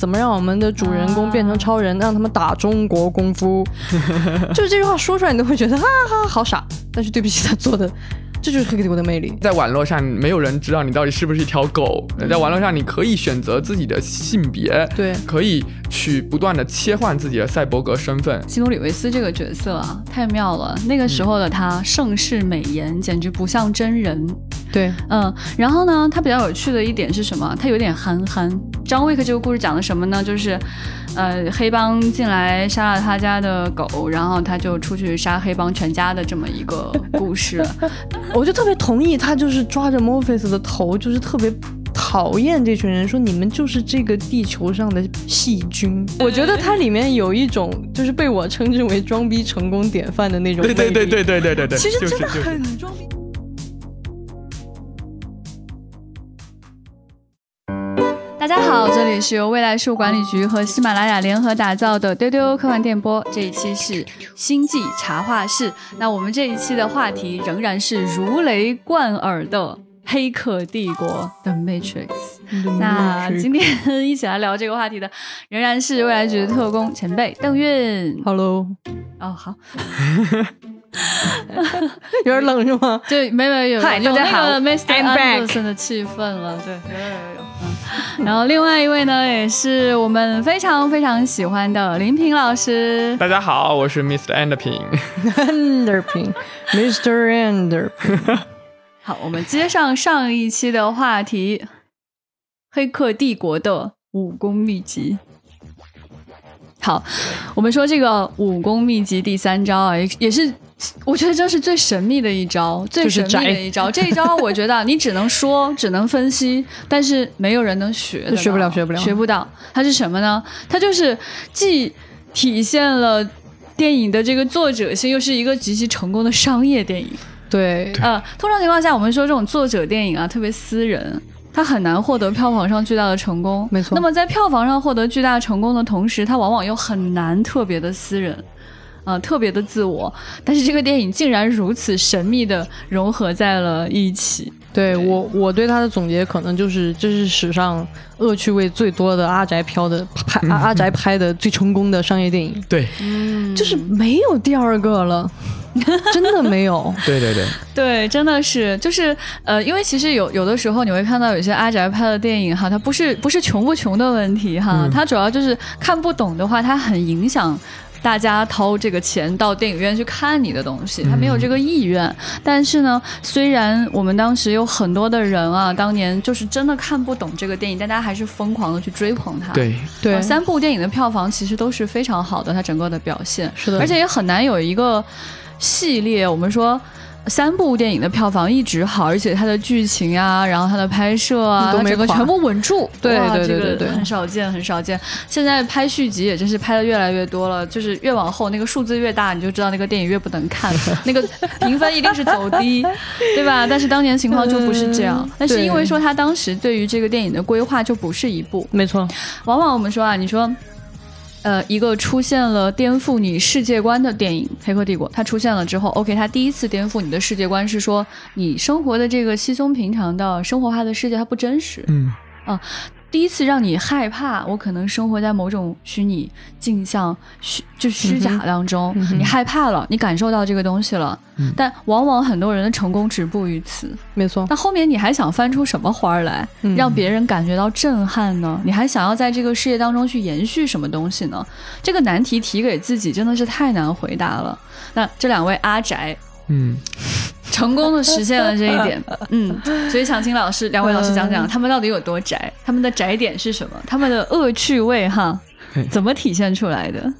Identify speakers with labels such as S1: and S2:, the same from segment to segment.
S1: 怎么让我们的主人公变成超人，让他们打中国功夫？就是这句话说出来，你都会觉得哈哈好傻。但是对不起，他做的。这就是黑客帝国的魅力，
S2: 在网络上没有人知道你到底是不是一条狗。在网络上，你可以选择自己的性别，
S1: 对，
S2: 可以去不断的切换自己的赛博格身份。
S3: 基努里维斯这个角色啊，太妙了。那个时候的他盛世美颜，简直不像真人。
S1: 对，
S3: 嗯，然后呢，他比较有趣的一点是什么？他有点憨憨。张威克这个故事讲的什么呢？就是，呃，黑帮进来杀了他家的狗，然后他就出去杀黑帮全家的这么一个故事。
S1: 我就特别同意，他就是抓着 Morpheus 的头，就是特别讨厌这群人，说你们就是这个地球上的细菌。我觉得它里面有一种，就是被我称之为装逼成功典范的那种。
S2: 对对对对对对对对，
S1: 其实真的很装逼。
S3: 大家好，这里是由未来树管理局和喜马拉雅联合打造的丢丢科幻电波。这一期是星际茶话室。那我们这一期的话题仍然是如雷贯耳的《黑客帝国》的 Matrix。那今天一起来聊这个话题的，仍然是未来局的特工前辈邓运。
S1: Hello。
S3: 哦，好。
S1: 有点冷是吗？
S3: 对，没没有，
S1: 嗨，大家好
S3: ，Mr. Anderson 的气氛了。对，有有有有。嗯，然后另外一位呢，也是我们非常非常喜欢的林平老师。
S2: 大家好，我是 Mr.
S1: Anderpin，Anderpin，Mr. Anderpin。
S3: 好，我们接上上一期的话题，《黑客帝国》的武功秘籍。好，我们说这个武功秘籍第三招啊，也也是。我觉得这是最神秘的一招，最神秘的一招。这一招我觉得你只能说，只能分析，但是没有人能学，
S1: 学不了，学不了，
S3: 学不到。它是什么呢？它就是既体现了电影的这个作者性，又是一个极其成功的商业电影。
S1: 对，
S3: 呃，通常情况下，我们说这种作者电影啊，特别私人，它很难获得票房上巨大的成功。
S1: 没错。
S3: 那么在票房上获得巨大成功的同时，它往往又很难特别的私人。啊，特别的自我，但是这个电影竟然如此神秘的融合在了一起。
S1: 对我，我对他的总结可能就是，这是史上恶趣味最多的阿宅飘的拍，阿宅拍的最成功的商业电影。
S2: 对，
S1: 就是没有第二个了，真的没有。
S2: 对 对对，
S3: 对，真的是，就是呃，因为其实有有的时候你会看到有些阿宅拍的电影哈，它不是不是穷不穷的问题哈，它主要就是看不懂的话，它很影响。大家掏这个钱到电影院去看你的东西，他没有这个意愿。但是呢，虽然我们当时有很多的人啊，当年就是真的看不懂这个电影，但大家还是疯狂的去追捧它。
S2: 对
S1: 对，
S3: 三部电影的票房其实都是非常好的，它整个的表现
S1: 是的，
S3: 而且也很难有一个系列，我们说。三部电影的票房一直好，而且它的剧情啊，然后它的拍摄啊，整个全部稳住。
S1: 对对对对，
S3: 很少见，很少见。现在拍续集也真是拍的越来越多了，就是越往后那个数字越大，你就知道那个电影越不能看，那个评分一定是走低，对吧？但是当年情况就不是这样，那是因为说他当时对于这个电影的规划就不是一部。
S1: 没错，
S3: 往往我们说啊，你说。呃，一个出现了颠覆你世界观的电影《黑客帝国》，它出现了之后，OK，它第一次颠覆你的世界观是说，你生活的这个稀松平常的生活化的世界它不真实，
S2: 嗯，
S3: 啊。第一次让你害怕，我可能生活在某种虚拟镜像、虚就虚假当中，你害怕了，你感受到这个东西了，但往往很多人的成功止步于此。
S1: 没错，
S3: 那后面你还想翻出什么花来，让别人感觉到震撼呢？你还想要在这个事业当中去延续什么东西呢？这个难题提给自己真的是太难回答了。那这两位阿宅。
S2: 嗯，
S3: 成功的实现了这一点。嗯，所以想请老师，两位老师讲讲他们到底有多宅，他们的宅点是什么，他们的恶趣味哈，怎么体现出来的？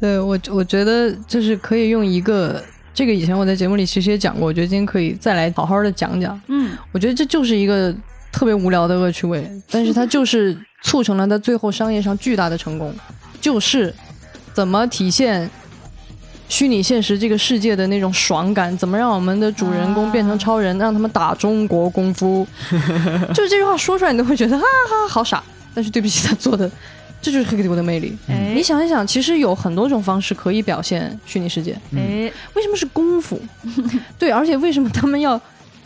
S1: 对我，我觉得就是可以用一个，这个以前我在节目里其实也讲过，我觉得今天可以再来好好的讲讲。
S3: 嗯，
S1: 我觉得这就是一个特别无聊的恶趣味，但是它就是促成了它最后商业上巨大的成功，就是怎么体现。虚拟现实这个世界的那种爽感，怎么让我们的主人公变成超人，让他们打中国功夫？就是这句话说出来，你都会觉得哈哈好傻。但是对不起，他做的，这就是黑客帝国的魅力。你想一想，其实有很多种方式可以表现虚拟世界。
S3: 哎，
S1: 为什么是功夫？对，而且为什么他们要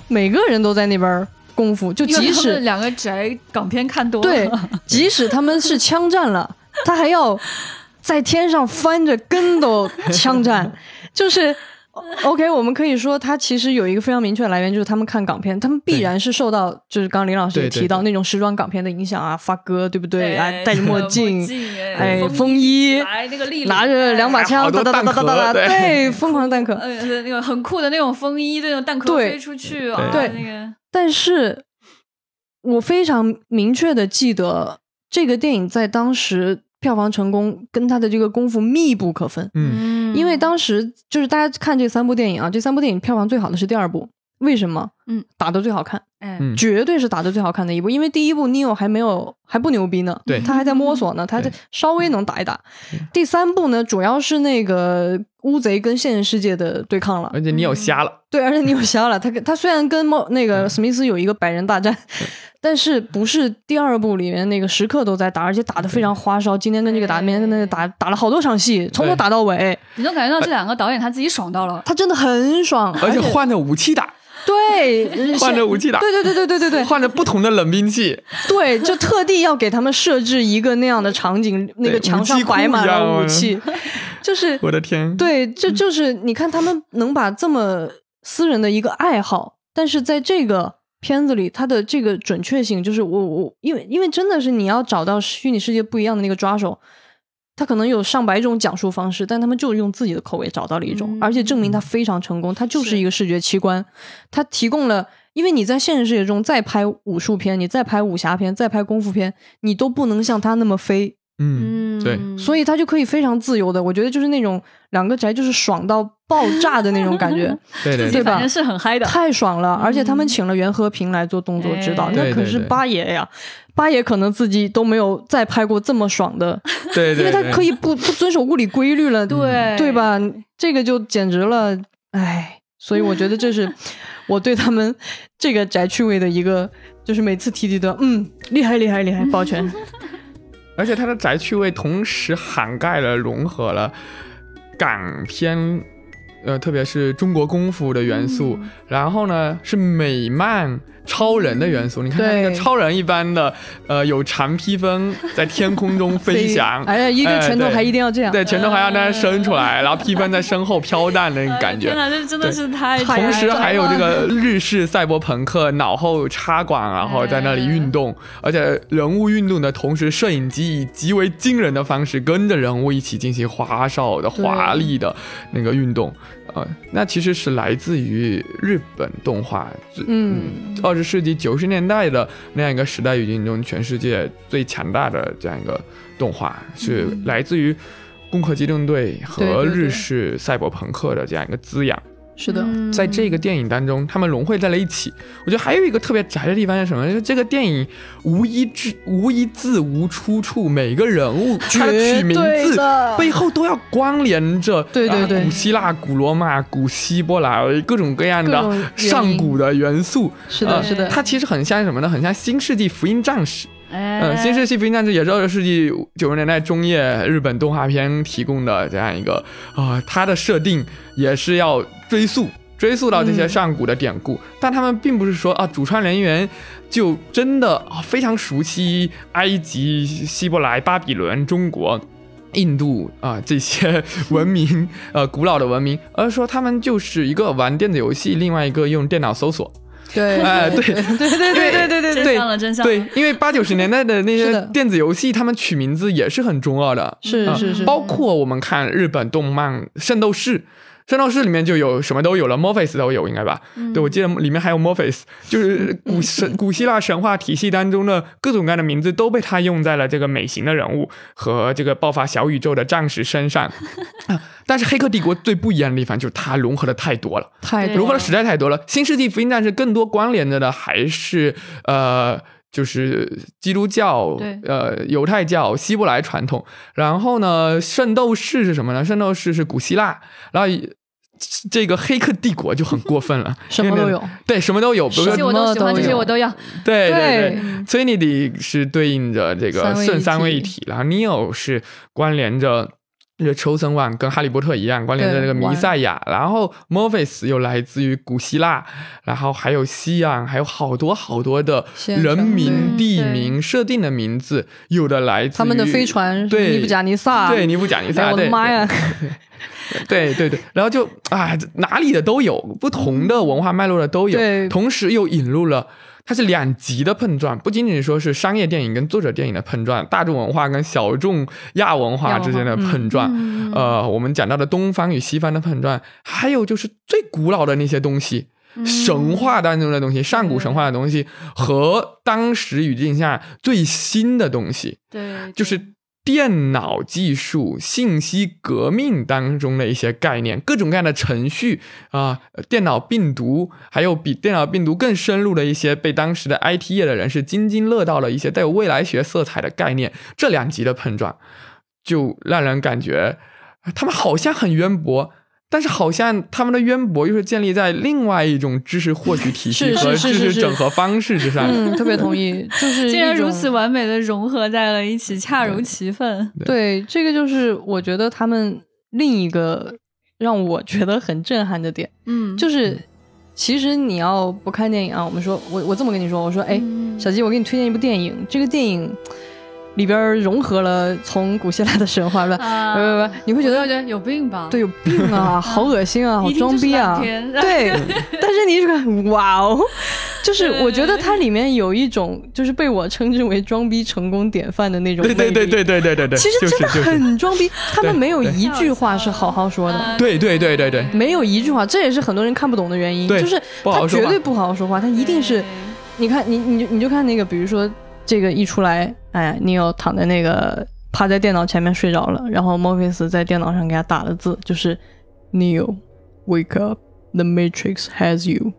S1: 每个人都在那边功夫，就即使
S3: 两个宅港片看多了，
S1: 对，即使他们是枪战了，他还要在天上翻着跟斗枪战，就是 OK。我们可以说，他其实有一个非常明确的来源，就是他们看港片，他们必然是受到就是刚刚林老师也提到那种时装港片的影响啊，发哥对不对？
S3: 对，
S1: 啊，戴着墨镜。哎
S3: 哎，
S1: 风衣
S3: 来那个立
S1: 拿着两把枪，哒哒哒哒哒哒，
S2: 对
S1: 对，疯狂弹壳。
S3: 呃，那个很酷的那种风衣，那种弹壳
S1: 对
S3: 飞出去，啊，
S1: 对
S3: 那个
S1: 但是我非常明确的记得，这个电影在当时票房成功跟他的这个功夫密不可分。
S2: 嗯，
S1: 因为当时就是大家看这三部电影啊，这三部电影票房最好的是第二部，为什么？
S3: 嗯，
S1: 打的最好看，
S3: 哎，
S2: 嗯。
S1: 绝对是打的最好看的一部。因为第一部 Neo 还没有还不牛逼呢，
S2: 对。
S1: 他还在摸索呢，他
S2: 对。
S1: 稍微能打一打。第三部呢，主要是那个乌贼跟现实世界的对抗了。
S2: 而且你有瞎了，
S1: 对，而且你有瞎了，他跟他虽然跟猫那个史密斯有一个百人大战，但是不是第二部里面那个时刻都在打，而且打得非常花哨。今天跟这个打，明天跟那个打，打了好多场戏，从头打到尾，
S3: 你能感觉到这两个导演他自己爽到了，
S1: 他真的很爽，
S2: 而且换着武器打，
S1: 对
S2: 换着武器打，
S1: 对对对对对对。对
S2: 换着不同的冷兵器，
S1: 对，就特地要给他们设置一个那样的场景，那个墙上摆满了武器，就是
S2: 我的天，
S1: 对，这就是你看他们能把这么私人的一个爱好，但是在这个片子里，它的这个准确性，就是我我因为因为真的是你要找到虚拟世界不一样的那个抓手，他可能有上百种讲述方式，但他们就用自己的口味找到了一种，
S3: 嗯
S1: 而且证明他非常成功，他就是
S3: 是
S1: 一个视觉奇观，他提供了。因为你在现实世界中再拍武术片，你再拍武侠片，再拍功夫片，你都不能像他那么飞，
S2: 嗯，对，
S1: 所以他就可以非常自由的，我觉得就是那种两个宅就是爽到爆炸的那种感觉，
S2: 对 对
S1: 对。吧
S3: 反正是很嗨的，
S1: 太爽了。而且他们请了袁和平来做动作指导，
S3: 哎
S1: 那可是八爷呀，八爷可能自己都没有再拍过这么爽的，
S2: 对对，
S1: 因为他可以不不遵守物理规律了，
S3: 对。
S1: 对吧？这个就简直了，哎。所以我觉得这是 我对他们这个宅趣味的一个，就是每次提提的，嗯，厉害厉害厉害，抱拳。
S2: 而且它的宅趣味同时涵盖了、融合了港片，呃，特别是中国功夫的元素，
S1: 嗯。
S2: 然后呢是美漫超人的元素。你看那个超人一般的，呃，有长披风在天空中飞翔，
S1: 哎呀，一个拳头还一定要这样，
S2: 对，拳头还要那样伸出来，然后披风在身后飘荡的那个感觉。
S3: 哎天。哪，这真的是太
S1: 太
S2: 同时还有这个日式赛博朋克，脑后插管，然后在那里运动，而且人物运动的同时，摄影机以极为惊人的方式跟着人物一起进行花哨的、华丽的那个运动。呃，那其实是来自于日本动画，
S1: 嗯。
S2: 二十世纪九十年代的那样一个时代语境中，全世界最强大的这样一个动画，是来自于《攻壳机动队》和日式赛博朋克的这样一个滋养。
S1: 是的，
S3: 嗯
S2: 在这个电影当中，他们融汇在了一起。我觉得还有一个特别宅的地方是什么？就是这个电影无一字无一字无出处，每个人物他的取名字背后都要关联着，
S1: 对对对
S2: 啊古希腊、古罗马、古希伯来各种各样的上古的元素。
S1: 是的，
S2: 呃
S1: 是的，
S2: 它其实很像什么呢？很像《新世纪福音战士》。
S3: 哎，
S2: 嗯，《新世纪福音战士》也是二十世纪九十年代中叶日本动画片提供的这样一个啊、它的设定也是要追溯追溯到这些上古的典故，但他们并不是说啊，主创人员就真的啊非常熟悉埃及、希伯来、巴比伦、中国。印度啊、这些文明，呃，古老的文明，而是说他们就是一个玩电子游戏，另外一个用电脑搜索，
S1: 对，
S2: 哎对
S1: 对对对对对对
S3: 真
S1: 对，
S3: 相了真相
S2: 对，因为八九十年代的那些电子游戏，他们取名字也是很中二的，啊
S1: 是是是，
S2: 包括我们看日本动漫《圣斗士》。圣斗士里面就有什么都有了，Morpheus 都有，应该吧？对，我记得里面还有 Morpheus，就是古 神古希腊神话体系当中的各种各样的名字都被他用在了这个美型的人物和这个爆发小宇宙的战士身上。啊但是《黑客帝国》最不一样的地方就是它融合的太多了。
S3: 对
S2: 融合的实在太多了。新世纪福音战士更多关联着的还是呃。就是基督教
S3: 对、
S2: 呃犹太教、希伯来传统，然后呢，圣斗士是什么呢？圣斗士是古希腊，然后这个黑客帝国就很过分了，
S1: 什么都有，
S2: 对，什么都有，
S3: 这些我都喜欢，这些我都要。
S2: 对对
S1: 对。
S2: 对，Trinity 是对应着这个圣三位一
S1: 体
S2: 体，然后 Neo 是关联着这《抽森万》跟《哈利波特》一样，关联着这个弥赛亚。然后 Morpheus 又来自于古希腊，然后还有西洋，还有好多好多的人名、地名设定的名字，有的来自
S1: 他们的飞船，
S2: 对
S1: 尼布甲尼撒，
S2: 对尼布甲尼撒，
S1: 我的妈呀！
S2: 对对对，然后就啊，哪里的都有，不同的文化脉络的都有，同时又引入了。它是两极的碰撞，不仅仅说是商业电影跟作者电影的碰撞，大众文化跟小众亚文化之间的碰撞，呃，我们讲到的东方与西方的碰撞，还有就是最古老的那些东西，神话当中的东西，上古神话的东西和当时语境下最新的东西，
S3: 对，
S2: 就是。电脑技术、信息革命当中的一些概念，各种各样的程序啊，电脑病毒，还有比电脑病毒更深入的一些被当时的 IT 业的人士津津乐道的一些带有未来学色彩的概念，这两极的碰撞，就让人感觉他们好像很渊博。但是好像他们的渊博又是建立在另外一种知识获取体系和知识整合方式之上。
S1: 嗯，特别同意，就是
S3: 竟然如此完美的融合在了一起，恰如其分。
S1: 对，这个就是我觉得他们另一个让我觉得很震撼的点。嗯，就是其实你要不看电影啊，我们说我我这么跟你说，我说哎，小鸡，我给你推荐一部电影，这个电影。里边融合了从古希腊的神话，不不不，你会觉得
S3: 有病吧？
S1: 对，有病啊，好恶心啊，好装逼啊！对，但是你这个哇哦，就是我觉得它里面有一种就是被我称之为装逼成功典范的那种。
S2: 对对对对对对对对，
S1: 其实真的很装逼，他们没有一句话是好好说的。
S2: 对对对对对，
S1: 没有一句话，这也是很多人看不懂的原因，就是他绝对不好好说话，他一定是，你看你你你就看那个，比如说。这个一出来，哎，尼奥躺在那个趴在电脑前面睡着了，然后墨菲斯在电脑上给他打了字，就是 Neo，wake up，the Matrix has you，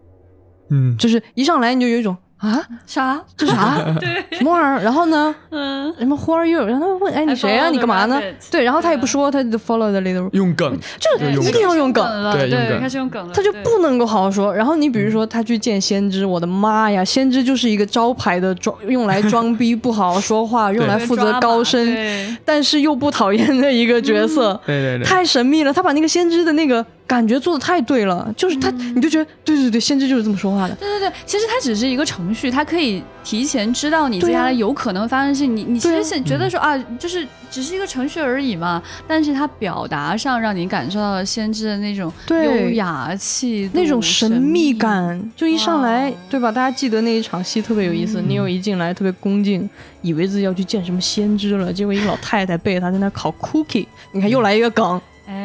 S2: 嗯，
S1: 就是一上来你就有一种。啊，
S3: 啥？
S1: 这啥？
S3: 对，
S1: 什么玩意儿？然后呢？嗯，什么 Who are you？然后他问，哎，你谁啊？你干嘛呢？对，然后他也不说，他就 follow the leader。
S2: 用梗，
S1: 就一定要用梗
S3: 了。
S2: 对，
S3: 开始用梗了。
S1: 他就不能够好好说。然后你比如说，他去见先知，我的妈呀，先知就是一个招牌的装，用来装逼，不好好说话，用来负责高深，但是又不讨厌的一个角色。
S2: 对对对，
S1: 太神秘了。他把那个先知的那个。感觉做的太对了，就是他，你就觉得对对对，先知就是这么说话的。
S3: 对对对，其实它只是一个程序，它可以提前知道你接下来有可能发生性。你你其实觉得说啊，就是只是一个程序而已嘛。但是它表达上让你感受到了先知的那种优雅气，
S1: 那种神秘感，就一上来，对吧？大家记得那一场戏特别有意思，你有一进来特别恭敬，以为自己要去见什么先知了，结果一个老太太背着他在那烤 cookie，你看又来一个梗。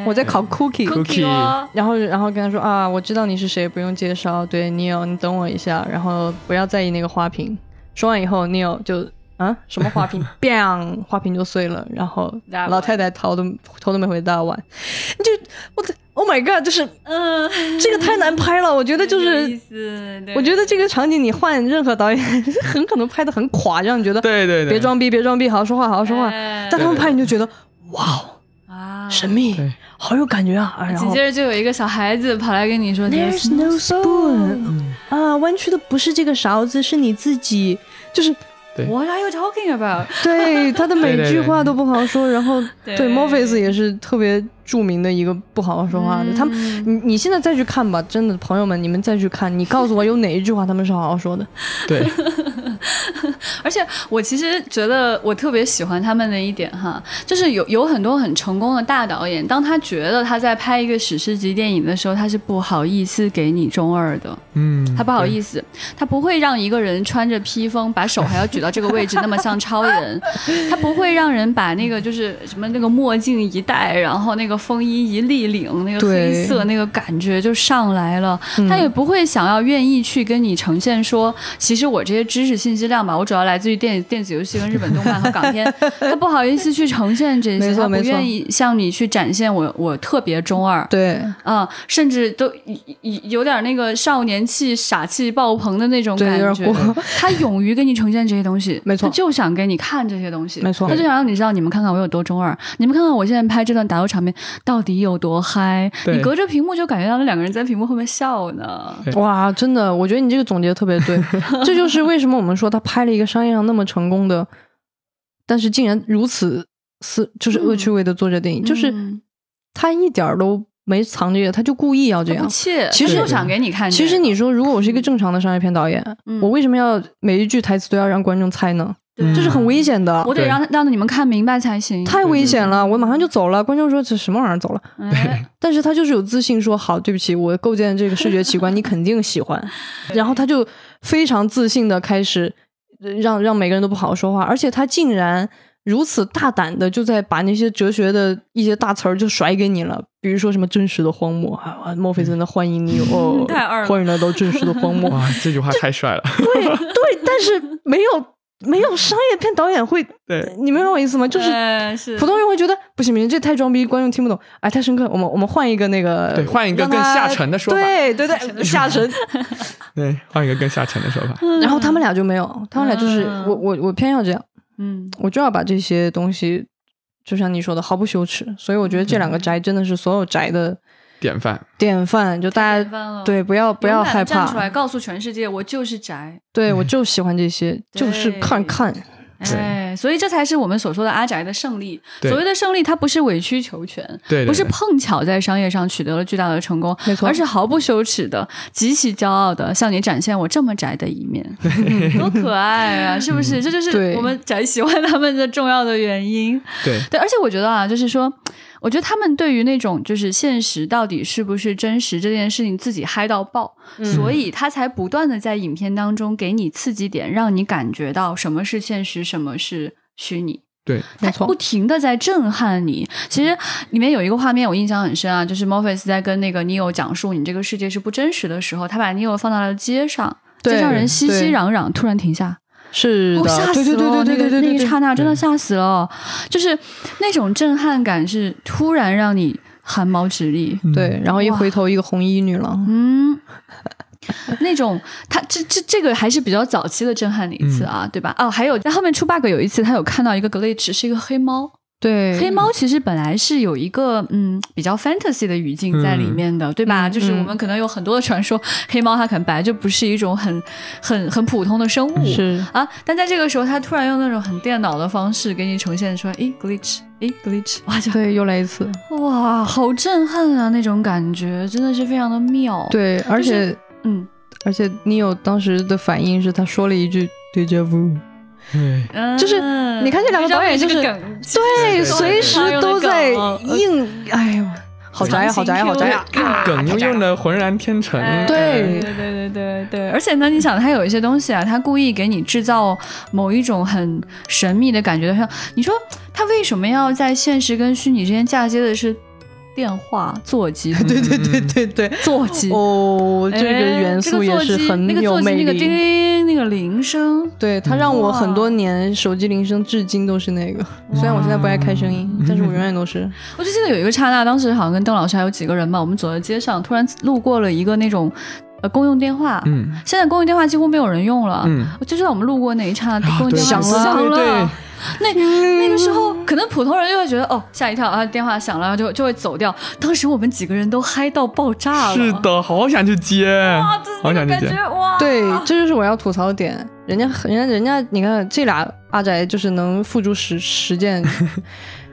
S1: 我在烤 cookie，cookie，然后然后跟他说啊，我知道你是谁，不用介绍。对，Neil，你等我一下，然后不要在意那个花瓶。说完以后，Neil 就啊，什么花瓶，bang，花瓶就碎了。然后老太太头都头都没回大碗，你就我的 Oh my God，就是嗯，这个太难拍了。我觉得就是，我觉得这个场景你换任何导演，很可能拍的很垮，让你觉得
S2: 对对对，
S1: 别装逼，别装逼，好好说话，好好说话。但他们拍你就觉得哇哦。神秘，好有感觉啊！
S3: 紧接着就有一个小孩子跑来跟你说
S1: ：“There's no spoon。”啊，弯曲的不是这个勺子，是你自己。就是
S3: What are you talking about？
S1: 对，他的每句话都不好说。然后，对 m o r p h e s 也是特别著名的一个不好好说话的。他们，你你现在再去看吧，真的朋友们，你们再去看，你告诉我有哪一句话他们是好好说的？
S2: 对。
S3: 而且我其实觉得我特别喜欢他们的一点哈，就是有有很多很成功的大导演，当他觉得他在拍一个史诗级电影的时候，他是不好意思给你中二的，
S2: 嗯，
S3: 他不好意思，他不会让一个人穿着披风，把手还要举到这个位置，那么像超人，他不会让人把那个就是什么那个墨镜一戴，然后那个风衣一立领，那个黑色那个感觉就上来了，他也不会想要愿意去跟你呈现说，其实我这些知识信息量吧，我主要。来自于电电子游戏跟日本动漫和港片，他不好意思去呈现这些，他不愿意向你去展现我我特别中二，
S1: 对，
S3: 啊，甚至都有点那个少年气、傻气爆棚的那种感觉。他勇于给你呈现这些东西，
S1: 没错，
S3: 他就想给你看这些东西，
S1: 没错，
S3: 他就想让你知道，你们看看我有多中二，你们看看我现在拍这段打斗场面到底有多嗨。你隔着屏幕就感觉到那两个人在屏幕后面笑呢。
S1: 哇，真的，我觉得你这个总结特别对，这就是为什么我们说他拍了一个商业上那么成功的，但是竟然如此是就是恶趣味的做这电影，就是
S3: 嗯
S1: 他一点儿都没藏着掖，他就故意要这样其实
S3: 他就想给你看这个。
S1: 其实你说，如果我是一个正常的商业片导演，
S3: 嗯
S1: 我为什么要每一句台词都要让观众猜呢？
S3: 对
S1: 这是很危险的，
S3: 我得让让你们看明白才行。
S1: 太危险了，我马上就走了。观众说这什么玩意儿走了，
S3: 哎
S1: 但是他就是有自信说好，对不起，我构建这个视觉奇观，你肯定喜欢。然后他就非常自信的开始呃让让每个人都不好好说话，而且他竟然如此大胆的就在把那些哲学的一些大词儿就甩给你了，比如说什么真实的荒漠啊，墨菲森的欢迎你哦，
S3: 太二了
S1: 欢迎来到真实的荒漠。
S2: 哇，这句话太帅了。
S1: 对对，但是没有没有商业片导演会，
S2: 对，
S1: 你明白我意思吗？就是。普通人会觉得不行不行，这太装逼，观众听不懂，哎，太深刻。我们我们换一个那个，
S2: 对换一个更下沉的说法
S1: 对对对，下沉。
S2: 对，换一个更下沉的说法。
S1: 然后他们俩就没有，他们俩就是
S3: 嗯
S1: 我我我偏要这样，
S3: 嗯
S1: 我就要把这些东西，就像你说的，毫不羞耻。所以我觉得这两个宅真的是所有宅的
S2: 典范，
S1: 典范，就大家对不要不要害
S3: 怕站出来，告诉全世界，我就是宅。
S1: 对我就喜欢这些，就是看看。
S3: 哎，所以这才是我们所说的阿宅的胜利。所谓的胜利，它不是委曲求全，
S2: 对，对
S3: 不是碰巧在商业上取得了巨大的成功，
S1: 没错
S3: 而是毫不羞耻的、极其骄傲的向你展现我这么宅的一面，多可爱啊！是不是？这就是我们宅喜欢他们的重要的原因。
S2: 对
S3: 对，而且我觉得啊，就是说，我觉得他们对于那种就是现实到底是不是真实这件事情自己嗨到爆，
S1: 嗯
S3: 所以他才不断的在影片当中给你刺激点，让你感觉到什么是现实，什么是虚拟。
S2: 对，
S1: 没错
S3: 不停的在震撼你。其实里面有一个画面我印象很深啊，就是 Morpheus 在跟那个 Neo 讲述你这个世界是不真实的时候，他把 Neo 放到了街上，
S1: 对
S3: 街上人熙熙攘攘，突然停下，我、
S1: 是的，
S3: 吓死
S1: 对对
S3: 了！
S1: 对对对对对对
S3: 那个那一刹那真的吓死了，就是那种震撼感是突然让你汗毛直立。
S1: 对，然后一回头一个红衣女郎，
S3: 嗯，那种他这这这个还是比较早期的震撼的一次啊，
S1: 嗯。
S3: 对吧？哦，还有在后面出 bug 有一次，他有看到一个 glitch 是一个黑猫，
S1: 对，
S3: 黑猫其实本来是有一个嗯比较 fantasy 的语境在里面的，对吧？
S1: 嗯
S3: 就是我们可能有很多的传说，黑猫它可能本来就不是一种很很很普通的生物。
S1: 是
S3: 啊，但在这个时候，它突然用那种很电脑的方式给你呈现出来，诶 glitch，诶 glitch，哇，就
S1: 对，又来一次，
S3: 哇，好震撼啊！那种感觉真的是非常的妙。，
S1: 对，而且
S3: 嗯
S1: 而且你有当时的反应是他说了一句 deja vu，
S2: 对，
S3: 嗯，
S1: 就是你看这两个导演就是
S3: 梗。
S1: 对，随时都在硬，哎呦，好宅呀，好宅呀，好宅呀！啊
S2: 梗又用的浑然天成。
S3: 哎
S1: 对。
S3: 对对对对对，而且呢，你想，他有一些东西啊，他故意给你制造某一种很神秘的感觉，像你说他为什么要在现实跟虚拟之间嫁接的是电话、座机？
S1: 对对对对对，
S3: 座机。
S1: 哦，这个
S3: 哎
S1: 元素也是很有魅
S3: 那个座机那个叮
S1: 力。
S3: 铃那个铃声，
S1: 对，它让我很多年手机铃声至今都是那个。虽然我现在不爱开声音，但是我永远都是。
S3: 我就记得有一个刹那，当时好像跟邓老师还有几个人吧，我们走在街上，突然路过了一个那种呃公用电话。
S2: 嗯
S3: 现在公用电话几乎没有人用了，
S2: 嗯，
S3: 我就知道我们路过那一刹那，
S2: 啊
S3: 公用电话
S1: 响了
S3: 那那个时候，可能普通人就会觉得哦吓一跳啊，电话响了，然后就就会走掉。当时我们几个人都嗨到爆炸了，
S2: 是的，好想去接，好想去接
S3: 感觉。哇，
S1: 对，这就是我要吐槽的点。人家人家人家，你看这俩阿宅就是能付诸实实践。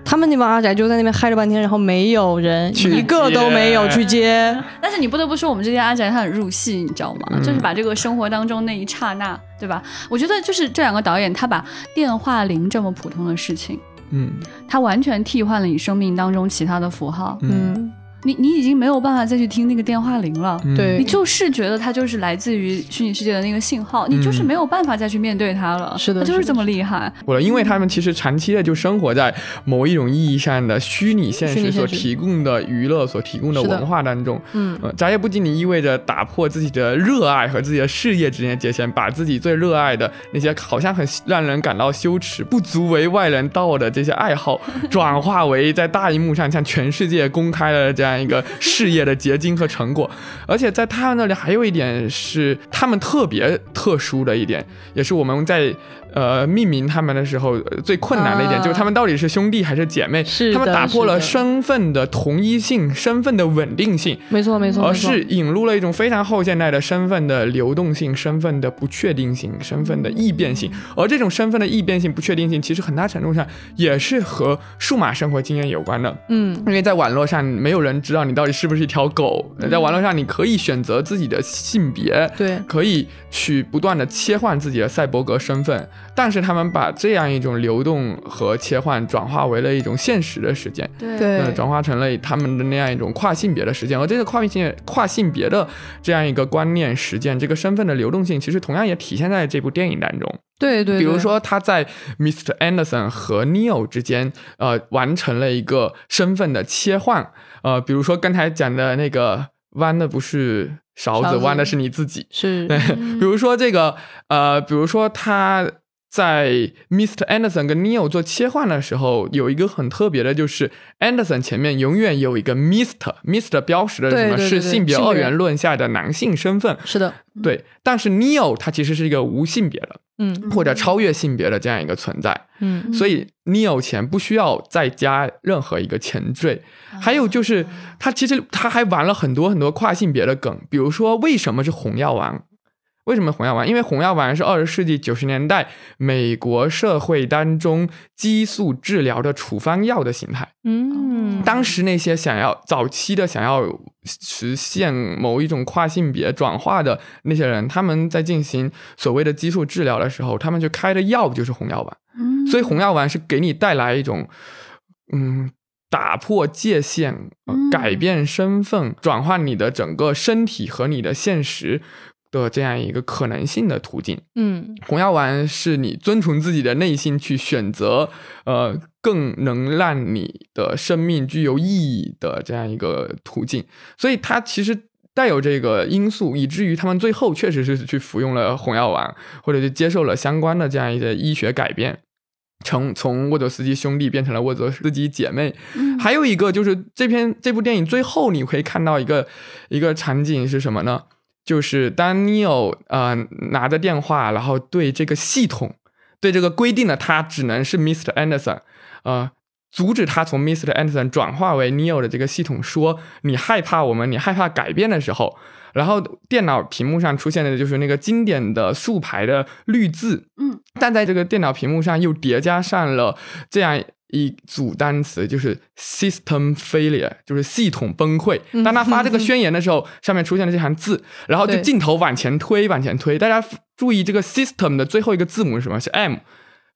S1: 他们那帮阿宅就在那边嗨了半天，然后没有人，一个都没有去接。
S3: 但是你不得不说，我们这些阿宅他很入戏，你知道吗？
S2: 嗯
S3: 就是把这个生活当中那一刹那，对吧？我觉得就是这两个导演，他把电话铃这么普通的事情，
S2: 嗯
S3: 他完全替换了你生命当中其他的符号。
S2: 嗯
S1: 嗯，
S3: 你你已经没有办法再去听那个电话铃了。
S2: 嗯
S1: 对
S3: 你就是觉得它就是来自于虚拟世界的那个信号，你就是没有办法再去面对它了。
S1: 是的的
S3: 它就是这么厉害。
S2: 我因为他们其实长期的就生活在某一种意义上的虚拟现实所提供的娱乐、所提供的文化当中。
S1: 嗯
S2: 呃，宅业不仅仅意味着打破自己的热爱和自己的事业之间的界限，把自己最热爱的那些好像很让人感到羞耻、不足为外人道的这些爱好，转化为在大荧幕上向全世界公开的这样一个事业的结晶和成果。而且在他们那里还有一点是他们特别特殊的一点，也是我们在呃命名他们的时候呃最困难的一点，
S1: 啊
S2: 就是他们到底是兄弟还是姐妹？
S1: 是
S2: 他们打破了身份的同一性、身份的稳定性，
S1: 没错没错，
S2: 而是引入了一种非常后现代的身份的流动性、身份的不确定性、身份的异变性。而这种身份的异变性、不确定性，其实很大程度上也是和数码生活经验有关的。
S1: 嗯
S2: 因为在网络上，没有人知道你到底是不是一条狗。在网络上，你可以选择自己的性别，
S1: 对
S2: 可以去不断的切换自己的赛博格身份。但是他们把这样一种流动和切换转化为了一种现实的实践。
S3: 对
S2: 转化成了他们的那样一种跨性别的实践，而这个跨性跨性别的这样一个观念实践，这个身份的流动性，其实同样也体现在这部电影当中。
S1: 对对，对
S2: 比如说，他在 Mr. Anderson 和 Neo 之间，呃，完成了一个身份的切换。呃，比如说刚才讲的那个弯的不是勺子，
S1: 勺子
S2: 弯的是你自己。
S1: 是
S2: 对，比如说这个，呃，比如说他在 Mr. Anderson 跟 Neil 做切换的时候，有一个很特别的，就是 Anderson 前面永远有一个 Mr.，Mr. 标识的什么？是性别二元论下的男性身份。
S1: 是的，
S2: 对，但是 Neil 他其实是一个无性别的，
S1: 嗯
S2: 或者超越性别的这样一个存在。
S1: 嗯
S2: 所以 Neil 前不需要再加任何一个前缀。还有就是，他其实他还玩了很多很多跨性别的梗，比如说为什么是红药丸？为什么红药丸？因为红药丸是二十世纪九十年代美国社会当中激素治疗的处方药的形态。
S1: 嗯，
S2: 当时那些想要早期的想要实现某一种跨性别转化的那些人，他们在进行所谓的激素治疗的时候，他们就开的药就是红药丸。
S3: 嗯
S2: 所以红药丸是给你带来一种，嗯，打破界限、改变身份、转换你的整个身体和你的现实的这样一个可能性的途径。
S1: 嗯
S2: 红药丸是你遵从自己的内心去选择，呃，更能让你的生命具有意义的这样一个途径。所以它其实带有这个因素，以至于他们最后确实是去服用了红药丸，或者就接受了相关的这样一些医学改变。成从沃佐斯基兄弟变成了沃佐斯基姐妹，
S3: 嗯
S2: 还有一个就是这篇这部电影最后你可以看到一个一个场景是什么呢？就是当 Neo 呃拿着电话，然后对这个系统，对这个规定的他只能是 Mr. Anderson，呃，阻止他从 Mr. Anderson 转化为 Neo 的这个系统说你害怕我们，你害怕改变的时候，然后电脑屏幕上出现的就是那个经典的竖排的绿字，
S3: 嗯，
S2: 但在这个电脑屏幕上又叠加上了这样一组单词，就是 system failure，就是系统崩溃。当他发这个宣言的时候，上面出现了这行字，然后就镜头往前推，往前推。大家注意，这个 system 的最后一个字母是什么？是 M。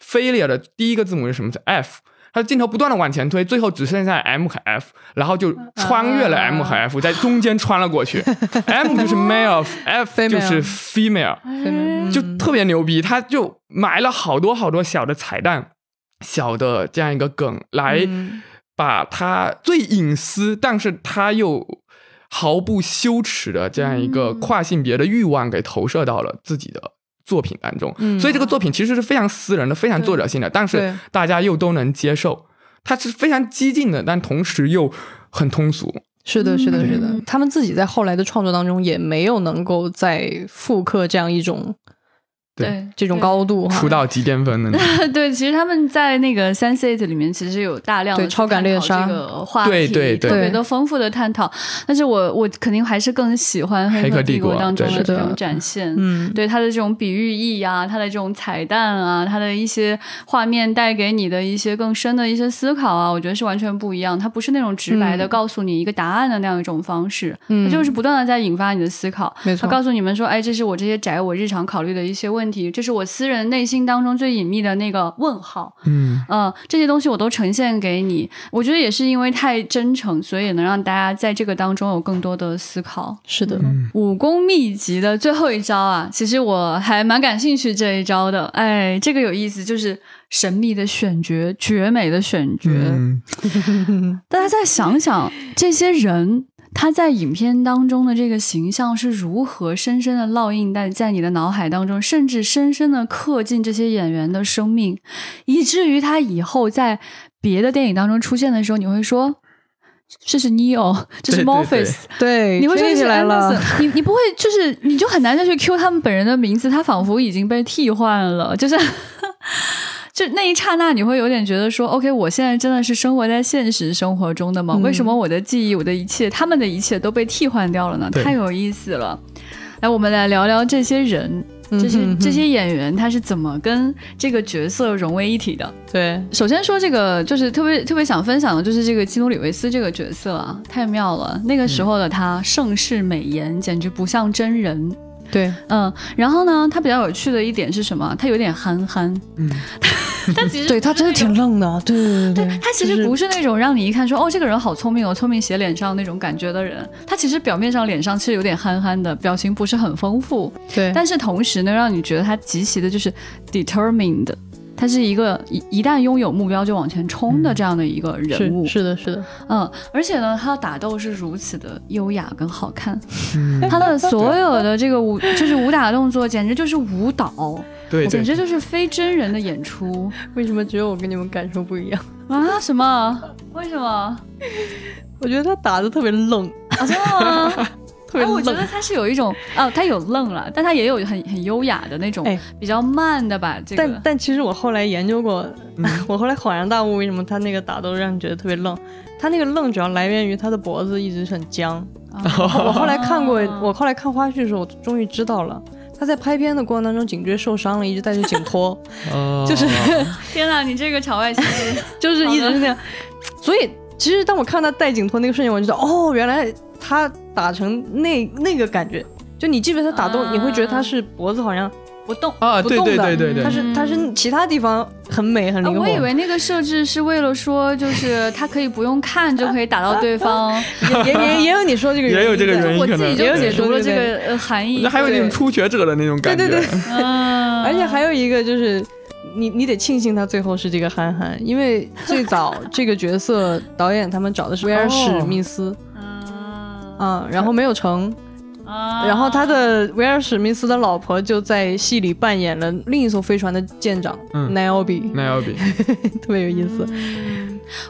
S2: failure 的第一个字母是什么？是 F。它的镜头不断的往前推，最后只剩下 M 和 F，然后就穿越了 M 和 F，、在中间穿了过去。M 就是 male，F 就是 female，
S1: 嗯
S2: 就特别牛逼。他就埋了好多好多小的彩蛋，小的这样一个梗，来
S1: 嗯
S2: 把他最隐私，但是他又毫不羞耻的这样一个
S3: 嗯
S2: 跨性别的欲望给投射到了自己的作品当中。
S1: 嗯
S2: 所以这个作品其实是非常私人的、非常作者性的，但是大家又都能接受。它是非常激进的，但同时又很通俗。
S1: 是的，是的，
S3: 嗯
S1: 是的。他们自己在后来的创作当中也没有能够再复刻这样一种
S3: 对
S1: 这种高度哈
S2: 出。道即巅峰的那种，
S3: 对，其实他们在那个 Sense Eight 里面其实有大量的
S1: 对超感猎杀
S3: 这个话题，
S2: 对对对
S3: 特别的丰富的探讨。但是我我肯定还是更喜欢《
S2: 黑客帝国
S3: 国》当中
S1: 的
S3: 的这种展现。
S1: 嗯，
S3: 对它的这种比喻意啊，它的这种彩蛋啊，它的一些画面带给你的一些更深的一些思考啊，我觉得是完全不一样。它不是那种直白的
S1: 嗯
S3: 告诉你一个答案的那样一种方式，
S1: 嗯
S3: 它就是不断的在引发你的思考。
S1: 没错。
S3: 他告诉你们说，哎，这是我这些宅我日常考虑的一些问题，这是我私人内心当中最隐秘的那个问号。
S2: 嗯，
S3: 嗯，这些东西我都呈现给你，我觉得也是因为太真诚，所以能让大家在这个当中有更多的思考。
S1: 是的，
S3: 武功秘籍的最后一招啊，其实我还蛮感兴趣这一招的。哎，这个有意思，就是神秘的选角，绝美的选角。
S2: 嗯
S3: 大家再想想，这些人他在影片当中的这个形象是如何深深的烙印在在你的脑海当中，甚至深深的刻进这些演员的生命，以至于他以后在别的电影当中出现的时候，你会说。这是 Neo，这是 Morpheus，
S1: 对，
S3: 你会说是
S1: 听起来了
S3: Anderson，，你你不会就是你就很难再去 Q 他们本人的名字，他仿佛已经被替换了，就是就那一刹那，你会有点觉得说，OK，我现在真的是生活在现实生活中的吗？为什么我的记忆、我的一切、他们的一切都被替换掉了呢？太有意思了。来，我们来聊聊这些人。这些这些演员他是怎么跟这个角色融为一体的？
S1: 对，
S3: 首先说这个就是特别特别想分享的，就是这个基努里维斯这个角色啊，太妙了。那个时候的他盛世美颜，简直不像真人。
S1: 对，
S3: 嗯，然后呢，他比较有趣的一点是什么？他有点憨憨，嗯，他其实
S1: 对他真的挺愣的，对对对对，
S3: 他其实不是那种让你一看说哦，这个人好聪明哦，聪明写脸上那种感觉的人，他其实表面上脸上其实有点憨憨的，表情不是很丰富，
S1: 对，
S3: 但是同时呢，让你觉得他极其的就是 determined。他是一个一一旦拥有目标就往前冲的这样的一个人物，
S1: 是的，是的，
S3: 嗯，而且呢，他的打斗是如此的优雅跟好看，他的 所有的这个武就是武打动作，简直就是舞蹈，
S2: 对，
S3: 简直就是非真人的演出。
S1: 为什么只有我跟你们感受不一样
S3: 啊？什么？为什么？
S1: 我觉得他打的特别愣，
S3: 真的吗？哎，我觉得他是有一种哦，他有愣了，但他也有很很优雅的那种，比较慢的吧。这
S1: 个，但但其实我后来研究过，我后来恍然大悟，为什么他那个打斗让你觉得特别愣？他那个愣主要来源于他的脖子一直很僵。我后来看过，我后来看花絮的时候，我终于知道了，他在拍片的过程当中颈椎受伤了，一直戴着颈托，就是
S3: 天哪，你这个场外信息
S1: 就是一直是那样。所以其实当我看他戴颈托那个瞬间，我就知道哦，原来。他打成那那个感觉，就你记得他打斗，你会觉得他是脖子好像不动
S2: 啊，
S1: 不动
S2: 的，对对对对，
S1: 他是他是其他地方很美很灵活。
S3: 我以为那个设置是为了说，就是他可以不用看就可以打到对方，
S1: 也也也有你说这个
S2: 也有这个原因，
S3: 我自己就解读了这个含义。
S2: 那还有那种初学者的那种感
S1: 觉，对对对，嗯，而且还有一个就是你你得庆幸他最后是这个憨憨，因为最早 这个角色导演他们找的是威尔史密斯。嗯，然后没有成，然后他的威尔史密斯的老婆就在戏里扮演了另一艘飞船的舰长奈奥比，
S2: 奈奥比，
S1: 特别有意思。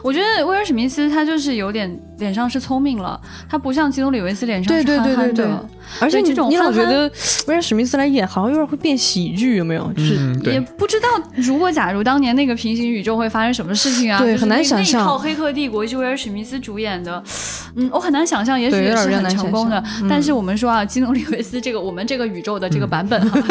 S3: 我觉得威尔史密斯他就是有点脸上是聪明了，他不像基努里维斯脸上是憨憨的。
S1: 而且你你老觉得威尔史密斯来演好像有点会变喜剧，有没有？就是
S3: 也不知道如果假如当年那个平行宇宙会发生什么事情啊？
S1: 对，很难想象。
S3: 那套《黑客帝国》是威尔史密斯主演的，嗯，我很难想象，也许也是很成功的。但是我们说啊，基努里维斯这个我们这个宇宙的这个版本 哈，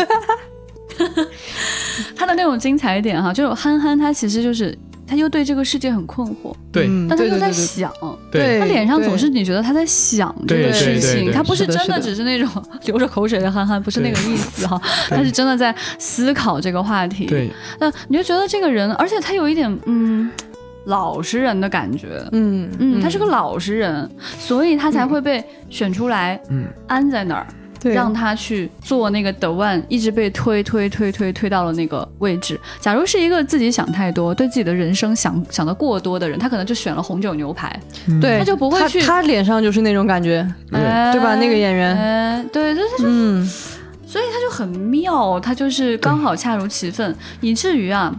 S3: 他的那种精彩点哈，就是憨憨，他其实就是。他又对这个世界很困惑，
S2: 对，
S3: 但他又在想，
S2: 对，
S3: 他脸上总是你觉得他在想这个事情，他不是真的只是那种 流着口水的憨憨，不是那个意思哈，他是真的在思考这个话题。
S2: 对，
S3: 那你就觉得这个人，而且他有一点嗯老实人的感觉，嗯嗯，他是个老实人，所以他才会被选出来，嗯，安在那儿。让他去做那个 The One，一直被推推推推推到了那个位置。假如是一个自己想太多、对自己的人生想想的过多的人，他可能就选了红酒牛排，
S1: 对，
S3: 他就不会去。
S1: 他脸上就是那种感觉，对吧？那个演员，
S3: 对，就是，嗯，所以他就很妙，他就是刚好恰如其分，以至于啊。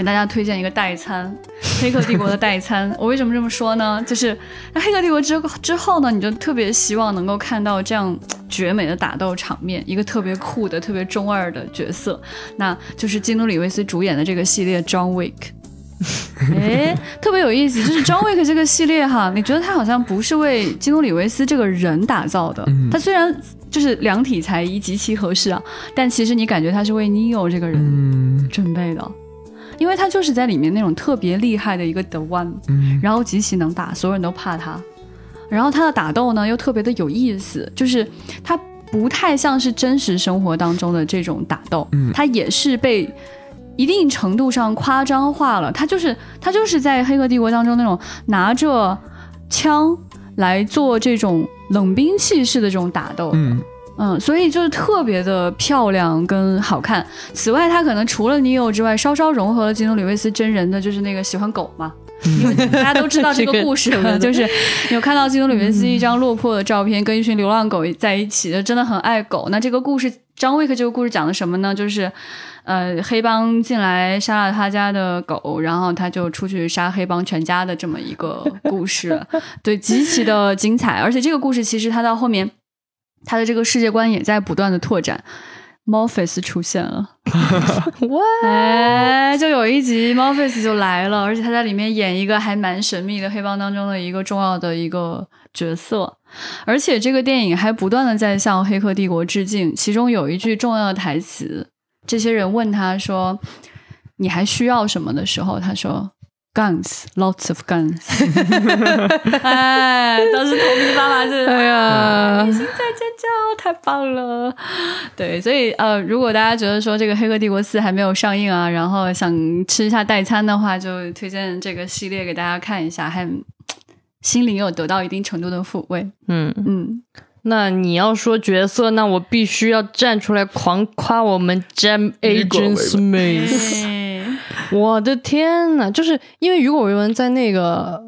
S3: 给大家推荐一个代餐，《黑客帝国》的代餐。我为什么这么说呢？就是那《黑客帝国》之之后呢，你就特别希望能够看到这样绝美的打斗场面，一个特别酷的、特别中二的角色，那就是基努里维斯主演的这个系列《John Wick 》。哎，特别有意思，就是《John Wick》这个系列哈，你觉得他好像不是为基努里维斯这个人打造的？他虽然就是量体裁衣极其合适啊，但其实你感觉他是为 Neo 这个人准备的。因为他就是在里面那种特别厉害的一个 The One，然后极其能打，所有人都怕他。然后他的打斗呢又特别的有意思，就是他不太像是真实生活当中的这种打斗，他也是被一定程度上夸张化了。他就是他就是在《黑客帝国》当中那种拿着枪来做这种冷兵器式的这种打斗。嗯，所以就是特别的漂亮跟好看。此外，他可能除了尼欧之外，稍稍融合了基努里维斯真人的就是那个喜欢狗嘛，因为大家都知道这个故事了，就是 有看到基努里维斯一张落魄的照片，跟一群流浪狗在一起就，真的很爱狗。那这个故事，张卫克这个故事讲的什么呢？就是呃，黑帮进来杀了他家的狗，然后他就出去杀黑帮全家的这么一个故事，对，极其的精彩。而且这个故事其实他到后面。他的这个世界观也在不断的拓展，Morpheus 出现了。
S1: 哇，
S3: 哎，就有一集 Morpheus 就来了，而且他在里面演一个还蛮神秘的黑帮当中的一个重要的一个角色，而且这个电影还不断的在向《黑客帝国》致敬，其中有一句重要的台词，这些人问他说：“你还需要什么？”的时候，他说。Guns, lots of guns。哎，都是头皮发麻，是
S1: 哎呀，
S3: 心在尖叫，太棒了。对，所以呃，如果大家觉得说这个《黑客帝国四》还没有上映啊，然后想吃一下代餐的话，就推荐这个系列给大家看一下，还心灵有得到一定程度的抚慰。
S1: 嗯，
S3: 嗯，
S1: 那你要说角色，那我必须要站出来狂夸我们 Jam Agent
S2: 维
S1: Smith。
S3: 哎
S1: 我的天呐，就是因为雨果·维文在那个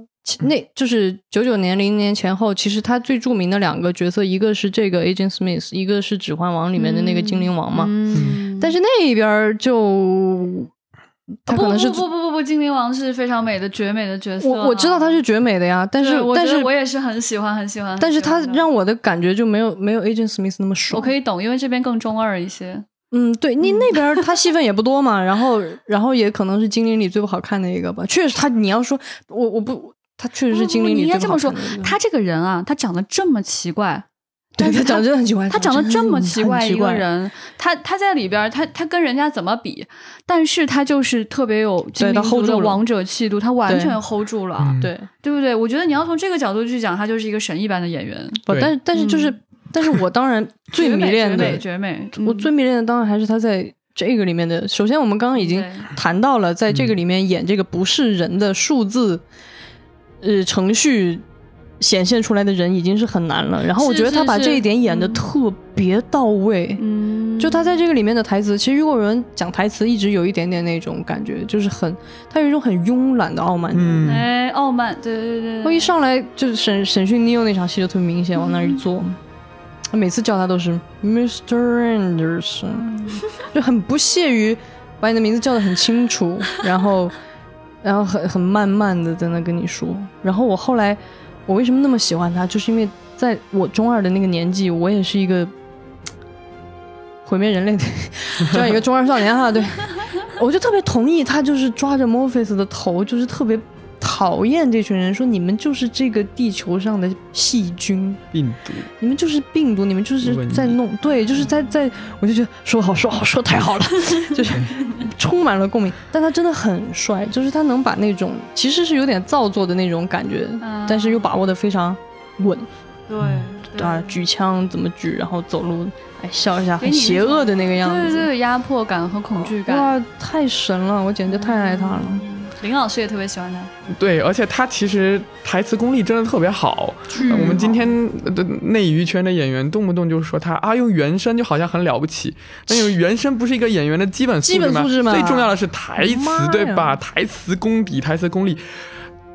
S1: 那，就是九九年、零年前后，其实他最著名的两个角色，一个是这个 Agent Smith，一个是《指环王》里面的那个精灵王嘛。
S3: 嗯
S1: 但是那边就他可能是
S3: 不不不不不，精灵王是非常美的绝美的角色。
S1: 我我知道他是绝美的呀，但是
S3: 我
S1: 但是
S3: 我也是很喜欢很喜欢，
S1: 但是他让我的感觉就没有没有 Agent Smith 那么爽。
S3: 我可以懂，因为这边更中二一些。
S1: 嗯，对你那边他戏份也不多嘛，然后然后也可能是精灵里最不好看的一个吧。确实，他你要说我我不，他确实是精灵里
S3: 你应
S1: 最
S3: 该这么说
S1: 不好看的一个。，
S3: 他这个人啊，他长得这么奇怪，
S1: 对他长得真的很奇怪，
S3: 他长得这么奇怪一个人，他他在里边，他他跟人家怎么比？但是他就是特别有精灵族的王者气度，他完全 hold 住了，
S2: 嗯
S1: 对
S3: 对不对？我觉得你要从这个角度去讲，他就是一个神一般的演员，
S1: 不，
S2: 对
S1: 但是但是就是，但是我当然最迷恋
S3: 绝
S1: 的
S3: 美，绝美，绝美
S1: 我最迷恋的当然还是他在这个里面的。首先，我们刚刚已经谈到了，在这个里面演这个不是人的数字，呃，程序显现出来的人已经是很难了。然后我觉得他把这一点演的
S3: 嗯
S1: 特别到位。
S3: 嗯，
S1: 就他在这个里面的台词，其实如果有人讲台词，一直有一点点那种感觉，就是很，他有一种很慵懒的傲慢。
S2: 嗯，
S3: 哎，傲慢，对对对，
S1: 我一上来就是审审讯 Neo 那场戏就特别明显，往那儿一坐，他每次叫他都是 Mr. Anderson，就很不屑于把你的名字叫的很清楚，然后然后很很慢慢的在那跟你说。然后我后来我为什么那么喜欢他，就是因为在我中二的那个年纪，我也是一个毁灭人类的这样一个中二少年哈，对，我就特别同意他就是抓着 Morpheus 的头，就是特别讨厌这群人，说你们就是这个地球上的细菌，
S2: 病毒，
S1: 你们就是病毒，你们就是在弄，对，就是在在，我就觉得说好说好说太好了，就是充满了共鸣。但他真的很帅，就是他能把那种其实是有点造作的那种感觉，
S3: 啊。
S1: 但是又把握的非常稳。
S3: 对对。
S1: 啊，举枪怎么举，然后走路，哎，笑一下很邪恶的那个样子，
S3: 对对对，压迫感和恐惧感。
S1: 哇，太神了，我简直太爱他了。
S3: 林老师也特别喜欢他，
S2: 对，而且他其实台词功力真的特别好。呃我们今天的内娱圈的演员动不动就说他啊，用原声就好像很了不起，但有原声不是一个演员的基本素质
S1: 基本素质吗
S2: 最重要的是台词，对吧？台词功底、台词功力。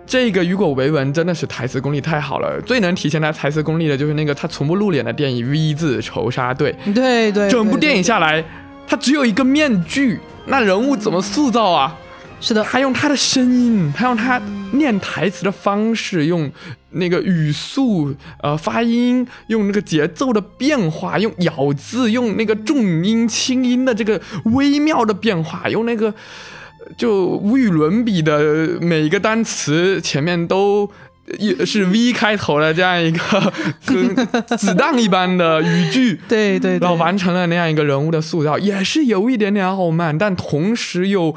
S2: 这个雨果·维文真的是台词功力太好了，最能体现他台词功力的就是那个他从不露脸的电影《V 字仇杀队》。
S1: 对对，
S2: 整部电影下来，他只有一个面具，那人物怎么塑造啊？
S1: 是的，
S2: 他用他的声音，他用他念台词的方式，用那个语速、呃发音，用那个节奏的变化，用咬字，用那个重音轻音的这个微妙的变化，用那个呃就无与伦比的每一个单词前面都。也是 V 开头的这样一个跟子弹一般的语句，
S1: 对对对，
S2: 然后完成了那样一个人物的塑造，也是有一点点傲慢，但同时又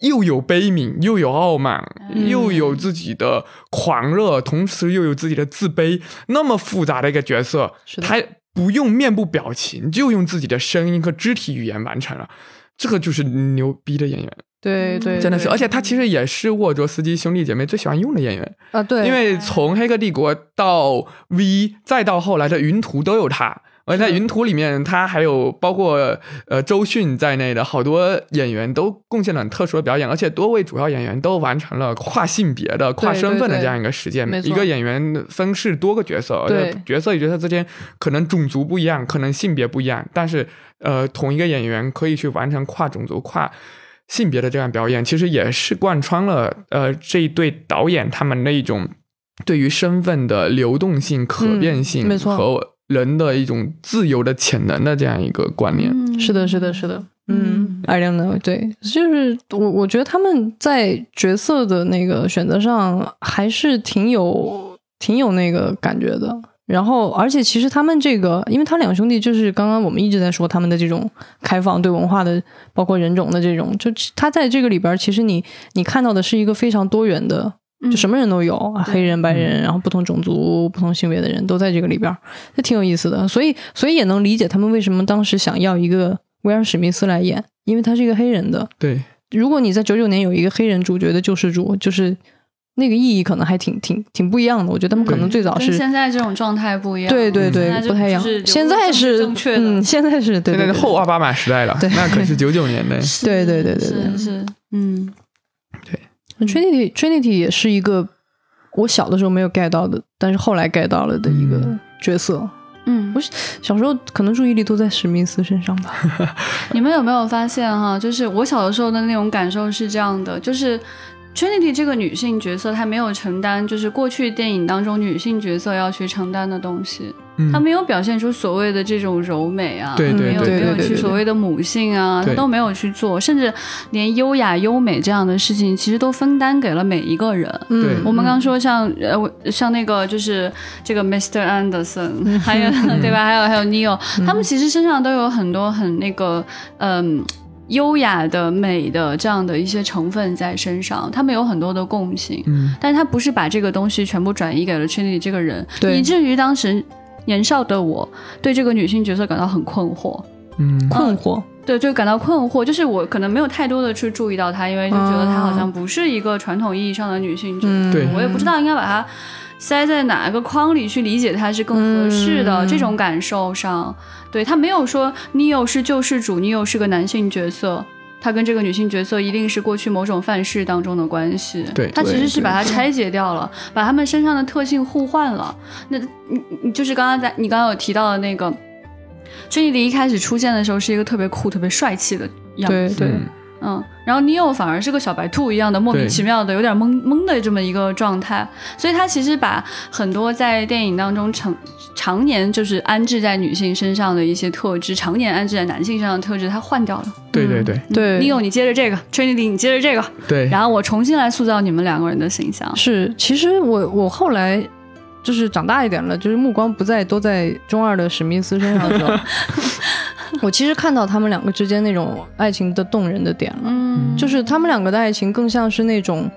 S2: 又有悲悯，又有傲慢，
S1: 嗯。
S2: 又有自己的狂热，同时又有自己的自卑，那么复杂的一个角色，他不用面部表情，就用自己的声音和肢体语言完成了。这个就是牛逼的演员，
S1: 对对，
S2: 真的是，而且他其实也是沃卓斯基兄弟姐妹最喜欢用的演员，
S1: 啊，对，
S2: 因为从《黑客帝国》到 V，再到后来的《云图》都有他。而在《云图》里面，他还有包括呃周迅在内的好多演员都贡献了很特殊的表演，而且多位主要演员都完成了跨性别的、跨身份的这样一个实践。一个演员分饰多个角色，而且角色与角色之间可能种族不一样，可能性别不一样，但是呃，同一个演员可以去完成跨种族、跨性别的这样表演，其实也是贯穿了呃这一对导演他们那一种对于身份的流动性、可变性、
S1: 嗯没错。
S2: 和人的一种自由的潜能的这样一个观念。
S3: 嗯
S1: 是的，是的，是的。嗯
S3: 嗯
S1: ，I don't know，对，就是我我觉得他们在角色的那个选择上还是挺有挺有那个感觉的。然后，而且其实他们这个，因为他两兄弟就是刚刚我们一直在说他们的这种开放对文化的，包括人种的这种，就他在这个里边，其实你你看到的是一个非常多元的，就什么人都有，啊黑人、白人，然后不同种族、不同性别的人都在这个里边，这挺有意思的。所以，所以也能理解他们为什么当时想要一个威尔史密斯来演，因为他是一个黑人的。
S2: 对，
S1: 如果你在九九年有一个黑人主角的救世主，就是那个意义可能还挺挺挺不一样的。我觉得他们可能最早
S3: 跟
S1: 是。
S3: 现在这种状态不一样。
S1: 对对对不太一样。
S3: 是
S1: 现在是
S3: 正确的，
S1: 嗯，现在是对对对
S2: 现在是后奥巴马时代了，
S1: 对
S2: 那可是九九年的。
S1: 对对对对对
S3: 是是，嗯
S1: Trinity Trinity 也是一个我小的时候没有 get 到的，但是后来 get 到了的一个
S2: 嗯
S1: 角色。
S3: 嗯
S1: 我，小时候可能注意力都在史密斯身上吧。
S3: 你们有没有发现哈？就是我小的时候的那种感受是这样的，就是 Trinity 这个女性角色，她没有承担就是过去电影当中女性角色要去承担的东西，
S2: 嗯
S3: 她没有表现出所谓的这种柔美啊，
S2: 对
S1: 对对
S3: 没有没有去所谓的母性啊，
S2: 他
S3: 都没有去做，甚至连优雅优美这样的事情，其实都分担给了每一个人。
S1: 嗯
S3: 我们刚说像呃，像那个就是这个 Mr. Anderson，还有 对吧？还有还有 Neil，他们其实身上都有很多很那个嗯。优雅的、美的这样的一些成分在身上，他们有很多的共性，
S2: 嗯，
S3: 但是他不是把这个东西全部转移给了 Trinity 这个人，以至于当时年少的我对这个女性角色感到很困惑，
S2: 嗯，
S1: 困惑。
S3: 对，就感到困惑，就是我可能没有太多的去注意到她，因为就觉得她好像不是一个传统意义上的女性角色，
S1: 嗯
S2: 对
S3: 我也不知道应该把她塞在哪个框里去理解她是更合适的、
S1: 嗯
S3: 这种感受上。对她没有说 Neo 是救世主，Neo 是个男性角色。他跟这个女性角色一定是过去某种范式当中的关系，
S2: 对
S3: 他其实是把它拆解掉了，把他们身上的特性互换了。那你你就是刚刚在你刚刚有提到的那个，春妮迪一开始出现的时候是一个特别酷、特别帅气的样子，
S1: 对对，
S2: 嗯
S3: 嗯，然后 Neo 反而是个小白兔一样的莫名其妙的、有点懵懵的这么一个状态，所以他其实把很多在电影当中常常年就是安置在女性身上的一些特质，常年安置在男性身上的特质，他换掉了。
S2: 对对对。
S1: 对。
S3: Neo 你接着这个，Trinity 你接着这个，
S2: 对，
S3: 然后我重新来塑造你们两个人的形象。
S1: 是，其实我我后来就是长大一点了，就是目光不再都在中二的史密斯身上的时候，我其实看到他们两个之间那种爱情的动人的点了，
S3: 嗯，
S1: 就是他们两个的爱情更像是那种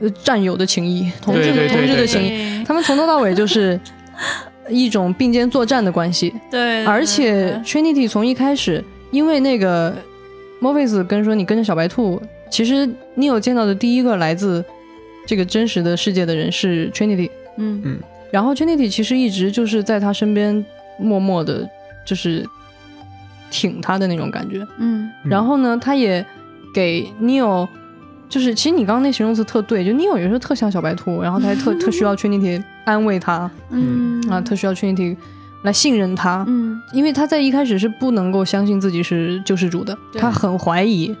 S1: 呃战友的情谊，同志
S2: 对对对
S1: 同志的情谊，他们从头到尾就是一种并肩作战的关系，
S3: 对，
S1: 而且 Trinity 从一开始，因为那个 Morpheus 跟说你跟着小白兔，其实你有见到的第一个来自这个真实的世界的人是 Trinity，
S3: 嗯。
S1: 嗯然后 Trinity 其实一直就是在他身边默默的，就是挺他的那种感觉。
S3: 嗯。
S2: 嗯
S1: 然后呢，他也给 Neo，就是其实你刚刚那形容词特对，就 Neo 有时候特像小白兔，然后他还特 特需要 Trinity 安慰他
S3: 嗯。
S1: 啊，特需要 Trinity 来信任他。
S3: 嗯。
S1: 因为他在一开始是不能够相信自己是救世主的，他很怀疑，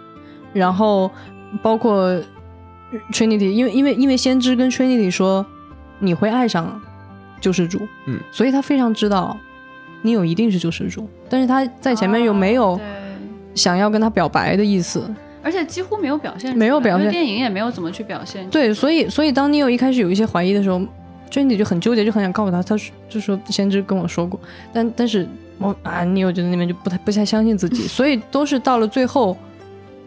S1: 然后包括 Trinity，因为因为因为先知跟 Trinity 说你会爱上救世主，
S2: 嗯，
S1: 所以他非常知道你有一定是救世主，但是他在前面又没有想要跟他表白的意思，
S3: 而且几乎没有表现，
S1: 没有表现。
S3: 电影也没有怎么去表现。
S1: 对，所以所以当 Neo 一开始有一些怀疑的时候，Trinity 就很纠结，就很想告诉他，他说就说先知跟我说过，但但是我啊，Neo 觉得那边就不太不太相信自己，所以都是到了最后，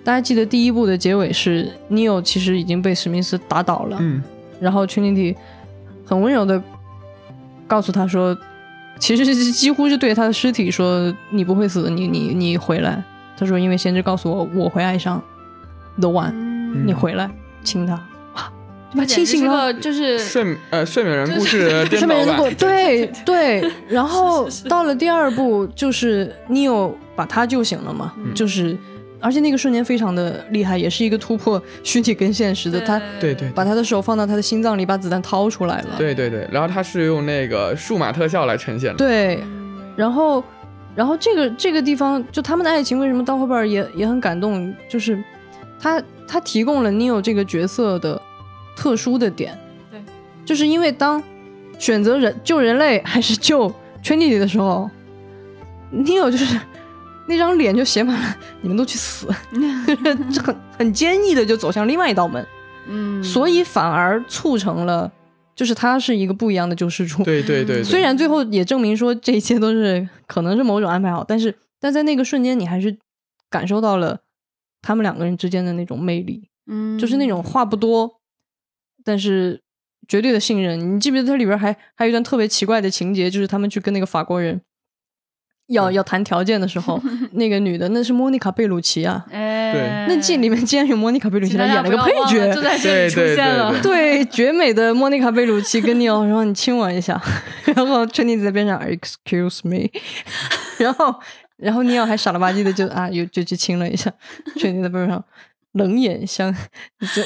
S1: 大家记得第一部的结尾是 Neo 其实已经被史密斯打倒了，
S2: 嗯。
S1: 然后 Trinity 很温柔的告诉他说，其实是几乎是对他的尸体说你不会死，你你你回来。他说因为先知告诉我我会爱上 The One，、
S3: 嗯。
S1: 你回来亲他，哇，就把他醒了。
S3: 就是
S2: 睡呃睡美人故事
S1: 睡美人的故
S2: 版，
S1: 对 对，然后到了第二部，就是 Neo 把他救醒了嘛，
S3: 嗯。
S1: 就是而且那个瞬间非常的厉害，也是一个突破虚拟跟现实的，他
S2: 对。对
S1: 把他的手放到他的心脏里，把子弹掏出来了，
S2: 对对对，然后他是用那个数码特效来呈现的，
S1: 对，然后然后这个这个地方，就他们的爱情为什么到后边儿也也很感动，就是他他提供了 Neo 这个角色的特殊的点，
S3: 对，
S1: 就是因为当选择人救人类还是救 Trinity 的时候，Neo 就是那张脸就写满了“你们都去死”，就很很坚毅的就走向另外一道门。
S3: 嗯，
S1: 所以反而促成了，就是他是一个不一样的救世主。
S2: 对对对对，
S1: 虽然最后也证明说这一切都是可能是某种安排好，但是但在那个瞬间，你还是感受到了他们两个人之间的那种魅力，
S3: 嗯，
S1: 就是那种话不多，但是绝对的信任。你记不记得它里边还还有一段特别奇怪的情节，就是他们去跟那个法国人要要谈条件的时候，那个女的那是莫妮卡贝鲁奇啊，
S3: 哎，
S2: 对
S1: 那剧里面竟然有莫妮卡贝鲁奇，她演了个配
S3: 不要忘了就
S1: 角。
S3: 在这里出现了。
S2: 对
S1: 对，绝美的莫妮卡贝鲁奇跟尼奥说：“ 你亲我一下。”然后春妮在边上 “excuse me”，然后然后尼奥还傻了吧唧的就啊，又就去亲了一下。春妮在边上冷眼相，就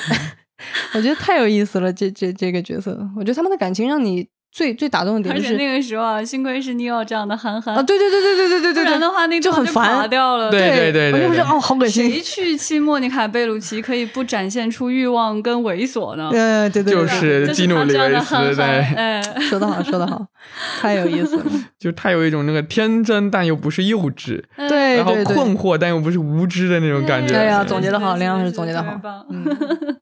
S1: 我觉得太有意思了。这这这个角色，我觉得他们的感情让你最最打动的点就是
S3: 而且那个时候啊，幸亏是尼奥这样的憨憨
S1: 啊，对对对对对对对对对，
S3: 不然的话那段
S1: 就很烦
S3: 垮掉了。
S2: 对对对对对
S1: 我就觉得哦，好恶心。
S3: 谁去亲莫妮卡贝鲁奇可以不展现出欲望跟猥琐呢？
S1: 嗯，对对对，
S2: 就是基努里维斯，
S3: 对，
S1: 说得好，说得好，太有意思了。
S2: 就他有一种那个天真但又不是幼稚，
S1: 对
S2: 然后困惑但又不是无知的那种感觉。
S1: 哎呀
S3: 对
S1: 总结的好
S3: 是
S1: 梁老师总结的好
S3: 棒
S1: 嗯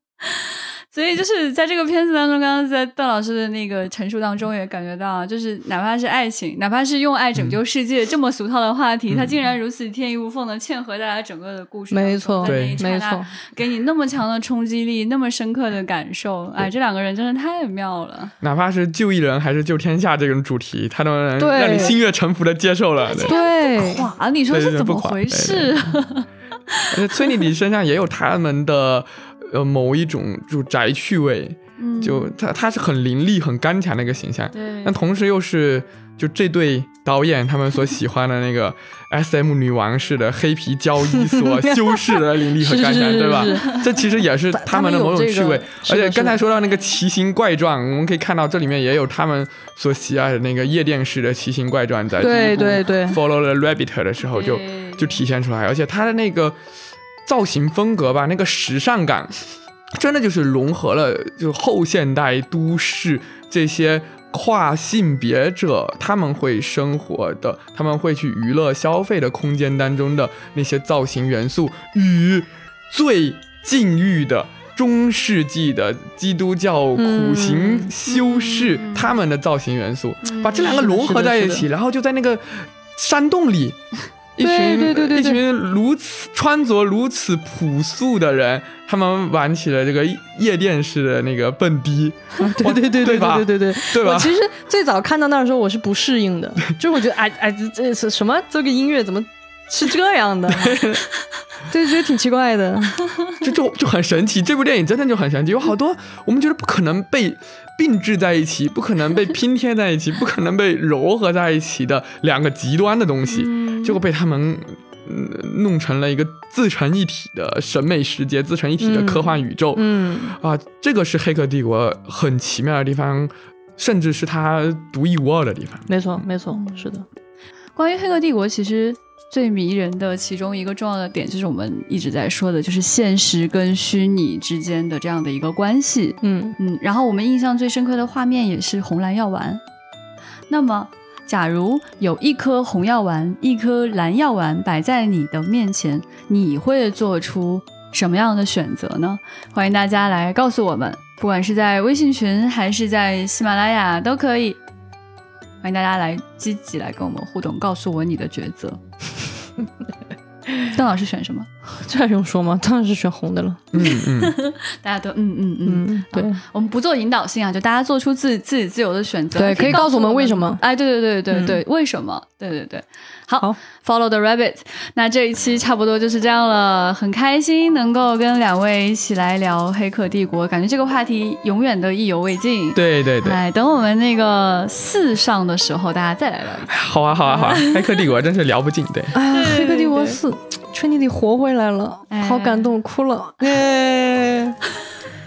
S3: 所以就是在这个片子当中，刚刚在段老师的那个陈述当中也感觉到，就是哪怕是爱情，哪怕是用爱拯救世界、这么俗套的话题，它竟然如此天衣无缝的嵌合在了整个的故事。
S1: 没错，没错，
S3: 给你那么强的冲击力，那么深刻的感受，哎，这两个人真的太妙了。
S2: 哪怕是救一人还是救天下这种主题，他都能让你心悦诚服的接受了。对
S1: 对，
S3: 哇，你说是怎么回事？
S2: 崔妮迪身上也有他们的呃某一种就宅趣味，
S3: 嗯，
S2: 就他他是很凌厉、很刚强的一个形象，
S3: 对
S2: 但，同时又是就这对导演他们所喜欢的那个 S M 女王式的黑皮交易所 修饰的凌厉和刚强，对吧？这其实也是他们的某种趣味。而且刚才说到那个
S1: 奇，
S2: 形怪状，我们可以看到这里面也有他们所喜爱的那个夜店式的奇形怪状，在
S1: 对对对
S2: Follow the Rabbit 的时候就就体现出来，而且他的那个造型风格吧，那个时尚感，真的就是融合了就后现代都市这些跨性别者他们会生活的，他们会去娱乐消费的空间当中的那些造型元素与最禁欲的。中世纪的基督教苦行
S1: 嗯
S2: 修士，
S3: 嗯
S2: 他们的造型元素，
S3: 嗯
S2: 把这两个融合在一起，然后就在那个山洞里，一
S1: 对
S2: 群
S1: 对对对对
S2: 一群如此穿着如此朴素的人，他们玩起了这个夜店式的那个蹦迪，
S1: 对对对
S2: 对吧
S1: 对对对
S2: 对吧
S1: 我？其实最早看到那儿的时候，我是不适应的，就是我觉得哎哎，这这是什么？这个音乐怎么是这样的？对，觉得挺奇怪的。
S2: 就就就很神奇，这部电影真的就很神奇，有好多 我们觉得不可能被并置在一起，不可能被拼贴在一起，不可能被糅合在一起的两个极端的东西，
S3: 嗯
S2: 结果被他们。嗯，弄成了一个自成一体的审美世界，自成一体的科幻宇宙。
S1: 嗯，
S2: 啊，这个是《黑客帝国》很奇妙的地方，甚至是它独一无二的地方。
S1: 没错没错，是的。
S3: 关于《黑客帝国》，其实最迷人的其中一个重要的点，就是我们一直在说的，就是现实跟虚拟之间的这样的一个关系。
S1: 嗯
S3: 嗯，然后我们印象最深刻的画面也是红蓝药丸。那么，假如有一颗红药丸、一颗蓝药丸摆在你的面前，你会做出什么样的选择呢？欢迎大家来告诉我们，不管是在微信群还是在喜马拉雅都可以。欢迎大家来积极来跟我们互动，告诉我你的抉择。邓老师选什么？
S1: 这还用说吗？当然是选红的了。
S2: 嗯嗯，
S3: 大家都嗯嗯嗯。
S1: 嗯，对，
S3: 我们不做引导性啊，就大家做出自己自己自由的选择。
S1: 对可以告诉我们为什么
S3: 哎，对对对对
S1: 嗯
S3: 对，为什么？对对对，好
S1: 好
S3: f o l l o w the rabbit。那这一期差不多就是这样了，很开心能够跟两位一起来聊《黑客帝国》，感觉这个话题永远都意犹未尽。
S2: 对对对，
S3: 哎，等我们那个四上的时候，大家再来聊。
S2: 好啊好啊好啊，《黑客帝国》真是聊不尽。对，
S1: 哎呀，黑客帝国四，Trinity 活回来了，
S3: 哎
S1: 好感动，哭了。哎，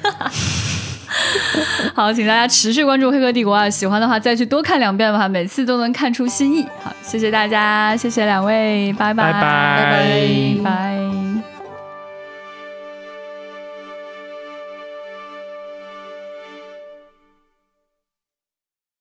S3: 好，请大家持续关注《黑客帝国》啊，喜欢的话再去多看两遍吧，每次都能看出新意。好，谢谢大家，谢谢两位，拜拜
S2: 拜拜
S3: 拜拜。